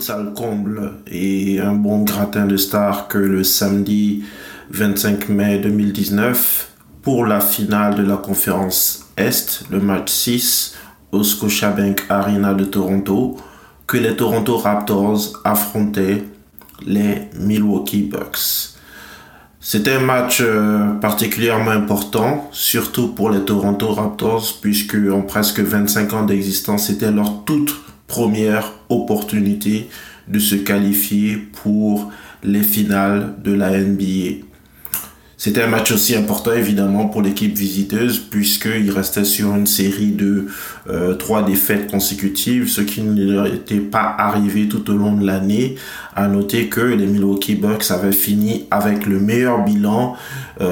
salle comble et un bon gratin de stars que le samedi 25 mai 2019 pour la finale de la conférence Est, le match 6 au Scotiabank Arena de Toronto, que les Toronto Raptors affrontaient les Milwaukee Bucks. C'était un match euh, particulièrement important, surtout pour les Toronto Raptors, puisque en presque 25 ans d'existence, c'était leur toute première opportunité de se qualifier pour les finales de la NBA. C'était un match aussi important évidemment pour l'équipe visiteuse puisqu'il restait sur une série de euh, trois défaites consécutives, ce qui n'était pas arrivé tout au long de l'année. À noter que les Milwaukee Bucks avaient fini avec le meilleur bilan,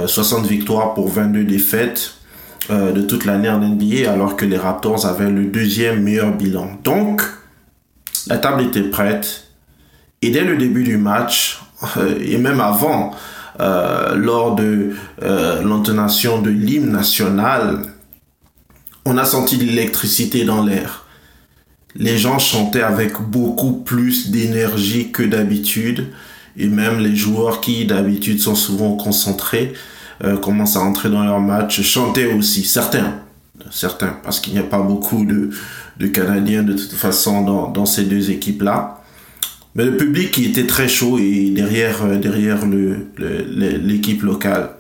60 euh, victoires pour 22 défaites euh, de toute l'année en NBA, alors que les Raptors avaient le deuxième meilleur bilan. Donc, la table était prête. Et dès le début du match, et même avant, euh, lors de euh, l'intonation de l'hymne national, on a senti l'électricité dans l'air. Les gens chantaient avec beaucoup plus d'énergie que d'habitude. Et même les joueurs qui d'habitude sont souvent concentrés euh, commencent à entrer dans leur match, chantaient aussi. Certains, certains, parce qu'il n'y a pas beaucoup de, de Canadiens de toute façon dans, dans ces deux équipes-là. Mais le public qui était très chaud et derrière, euh, derrière l'équipe le, locale.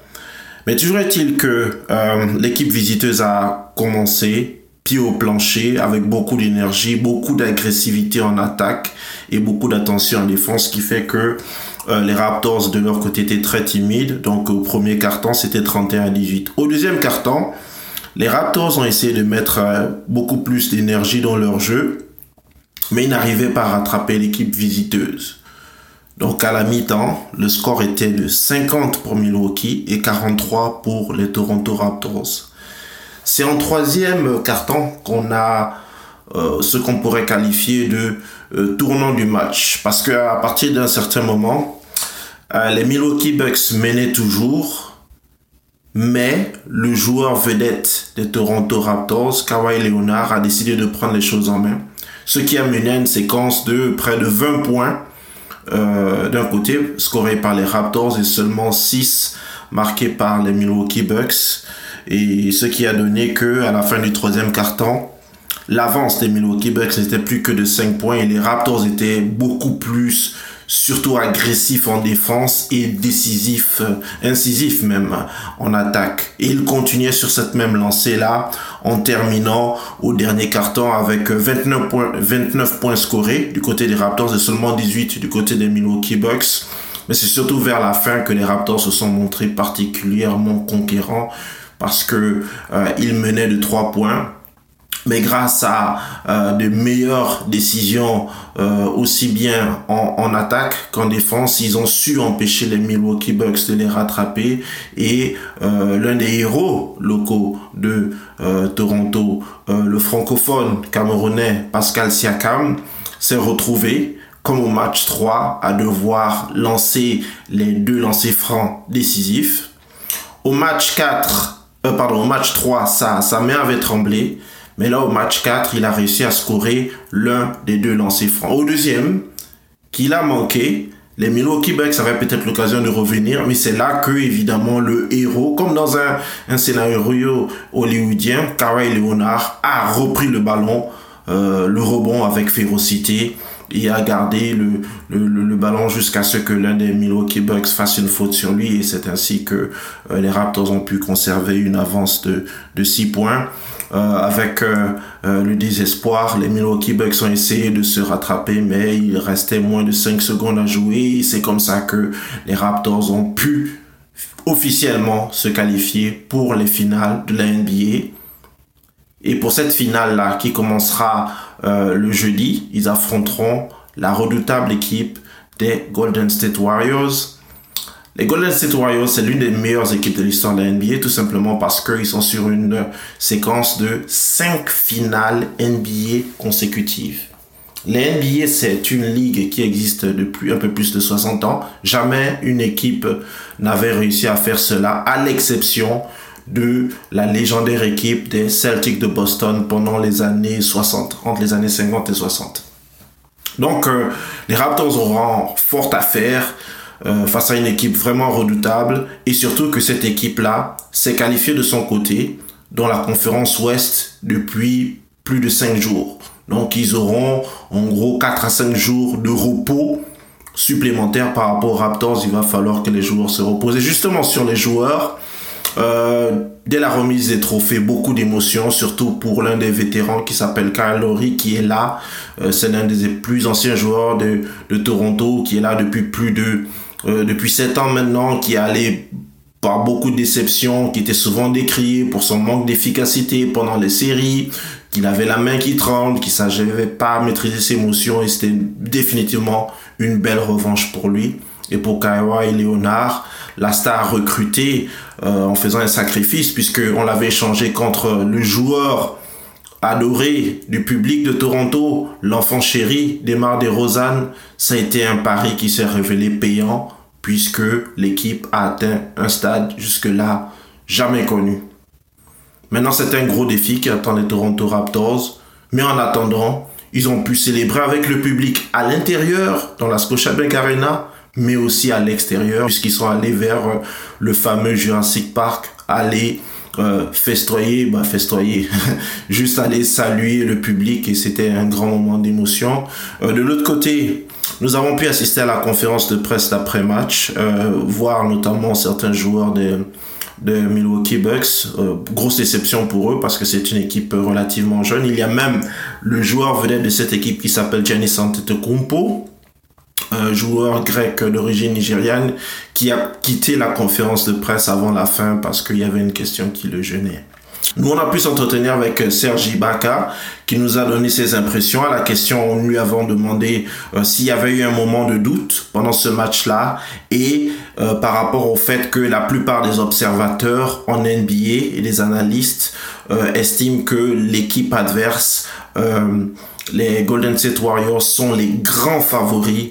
Mais toujours est-il que euh, l'équipe visiteuse a commencé pied au plancher avec beaucoup d'énergie, beaucoup d'agressivité en attaque et beaucoup d'attention en défense, ce qui fait que euh, les Raptors de leur côté étaient très timides. Donc au premier carton, c'était 31 à 18. Au deuxième carton, les Raptors ont essayé de mettre beaucoup plus d'énergie dans leur jeu mais il n'arrivait pas à rattraper l'équipe visiteuse. Donc à la mi-temps, le score était de 50 pour Milwaukee et 43 pour les Toronto Raptors. C'est en troisième carton qu'on a euh, ce qu'on pourrait qualifier de euh, tournant du match. Parce qu'à partir d'un certain moment, euh, les Milwaukee Bucks menaient toujours, mais le joueur vedette des Toronto Raptors, Kawhi Leonard, a décidé de prendre les choses en main ce qui a mené à une séquence de près de 20 points euh, d'un côté, scoré par les Raptors, et seulement 6 marqués par les Milwaukee Bucks. Et ce qui a donné que à la fin du troisième quart-temps, l'avance des Milwaukee Bucks n'était plus que de 5 points et les Raptors étaient beaucoup plus surtout agressif en défense et décisif, euh, incisif même en attaque. Et il continuait sur cette même lancée-là en terminant au dernier carton avec 29 points, 29 points scorés du côté des Raptors et seulement 18 du côté des Milwaukee Bucks. Mais c'est surtout vers la fin que les Raptors se sont montrés particulièrement conquérants parce que euh, ils menaient de 3 points mais grâce à euh, de meilleures décisions euh, aussi bien en, en attaque qu'en défense, ils ont su empêcher les Milwaukee Bucks de les rattraper et euh, l'un des héros locaux de Toronto, le francophone camerounais Pascal Siakam, s'est retrouvé comme au match 3 à devoir lancer les deux lancers francs décisifs. Au match 4, euh, pardon, au match 3, ça, sa main avait tremblé. Mais là, au match 4, il a réussi à scorer l'un des deux lancers francs. Au deuxième, qu'il a manqué, les Milwaukee Bucks avaient peut-être l'occasion de revenir, mais c'est là que, évidemment, le héros, comme dans un, scénario hollywoodien, Kawhi Leonard a repris le ballon, euh, le rebond avec férocité et a gardé le, ballon jusqu'à ce que l'un des Milwaukee Bucks fasse une faute sur lui et c'est ainsi que euh, les Raptors ont pu conserver une avance de, de 6 points. Euh, avec euh, euh, le désespoir, les Milwaukee Bucks ont essayé de se rattraper, mais il restait moins de 5 secondes à jouer. C'est comme ça que les Raptors ont pu officiellement se qualifier pour les finales de la NBA. Et pour cette finale-là, qui commencera le jeudi, ils affronteront la redoutable équipe des Golden State Warriors. Les Golden State Warriors, c'est l'une des meilleures équipes de l'histoire de la NBA, tout simplement parce qu'ils sont sur une séquence de 5 finales NBA consécutives. La NBA, c'est une ligue qui existe depuis un peu plus de 60 ans. Jamais une équipe n'avait réussi à faire cela, à l'exception de la légendaire équipe des Celtics de Boston pendant les années 60, entre les années 50 et 60. Donc, les Raptors auront fort à faire face à une équipe vraiment redoutable et surtout que cette équipe-là s'est qualifiée de son côté dans la conférence Ouest depuis plus de 5 jours. Donc ils auront en gros 4 à 5 jours de repos supplémentaires par rapport aux Raptors. Il va falloir que les joueurs se reposent. Et justement sur les joueurs, euh, dès la remise des trophées, beaucoup d'émotions, surtout pour l'un des vétérans qui s'appelle Kyle qui est là. Euh, c'est l'un des plus anciens joueurs de, Toronto, qui est là depuis plus de... Euh, depuis 7 ans maintenant, qui allé par beaucoup de déceptions, qui était souvent décrié pour son manque d'efficacité pendant les séries, qu'il avait la main qui tremble, qu'il savait pas maîtriser ses émotions et c'était définitivement une belle revanche pour lui. Et pour Kawhi Leonard, la star recrutée euh, en faisant un sacrifice puisque on l'avait échangé contre le joueur adoré du public de Toronto, l'enfant chéri d'Emar de Rosanne, ça a été un pari qui s'est révélé payant puisque l'équipe a atteint un stade jusque-là jamais connu. Maintenant, c'est un gros défi qui attend les Toronto Raptors, mais en attendant, ils ont pu célébrer avec le public à l'intérieur, dans la Scotiabank Arena, mais aussi à l'extérieur, puisqu'ils sont allés vers le fameux Jurassic Park, aller euh, festoyer, bah festoyer, juste aller saluer le public et c'était un grand moment d'émotion. Euh, de l'autre côté, nous avons pu assister à la conférence de presse d'après-match, euh, voir notamment certains joueurs de, Milwaukee Bucks. Grosse déception pour eux parce que c'est une équipe relativement jeune. Il y a même le joueur vedette de cette équipe qui s'appelle Giannis Antetokounmpo, joueur grec d'origine nigériane qui a quitté la conférence de presse avant la fin parce qu'il y avait une question qui le gênait. Nous, on a pu s'entretenir avec euh, Sergi Baka, qui nous a donné ses impressions. À la question, nous lui avons demandé euh, s'il y avait eu un moment de doute pendant ce match-là et euh, par rapport au fait que la plupart des observateurs en NBA et des analystes estiment que l'équipe adverse, les Golden State Warriors, sont les grands favoris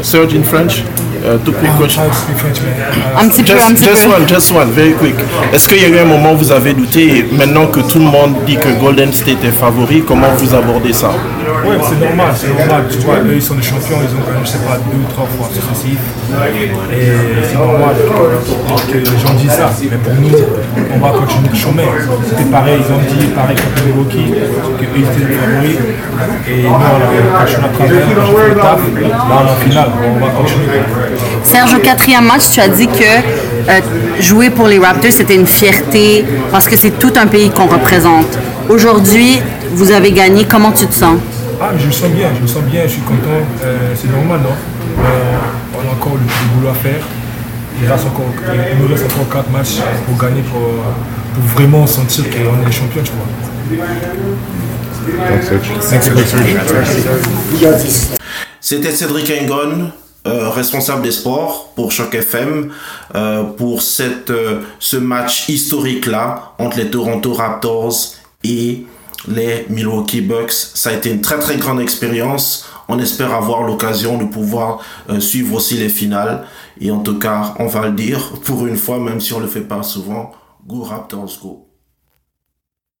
Serge in French? Uh, two quick questions. Un petit peu, un petit just one, just one, very quick. Est-ce qu'il y a eu un moment où vous avez douté et maintenant que tout le monde dit que Golden State est favori, comment vous abordez ça? Oui, c'est normal, c'est normal. Tu vois, eux, ils sont des champions, ils ont quand même, je sais pas, deux ou trois fois successifs. Et c'est normal que, les gens disent ça. Mais pour nous, on va continuer le chemin. C'était pareil, ils ont dit pareil contre les Rockies, qu'eux, ils étaient les favoris. Et nous, on a continué à travers, on. Là, en finale, on va continuer. Serge, au quatrième match, tu as dit que euh, jouer pour les Raptors, c'était une fierté parce que c'est tout un pays qu'on représente. Aujourd'hui, vous avez gagné. Comment tu te sens? Ah, je me sens bien, je me sens bien, je suis content. Euh, c'est normal, non? Euh, On a encore le, boulot à faire. Il, reste encore, il nous reste encore 4 matchs pour gagner, pour, pour vraiment sentir qu'on est les champions, tu vois. C'était Cédric Engon. Euh, responsable des sports pour Choc FM euh, pour cette, euh, ce match historique là entre les Toronto Raptors et les Milwaukee Bucks. Ça a été une très très grande expérience. On espère avoir l'occasion de pouvoir suivre aussi les finales. Et en tout cas, on va le dire pour une fois, même si on le fait pas souvent, go Raptors, go.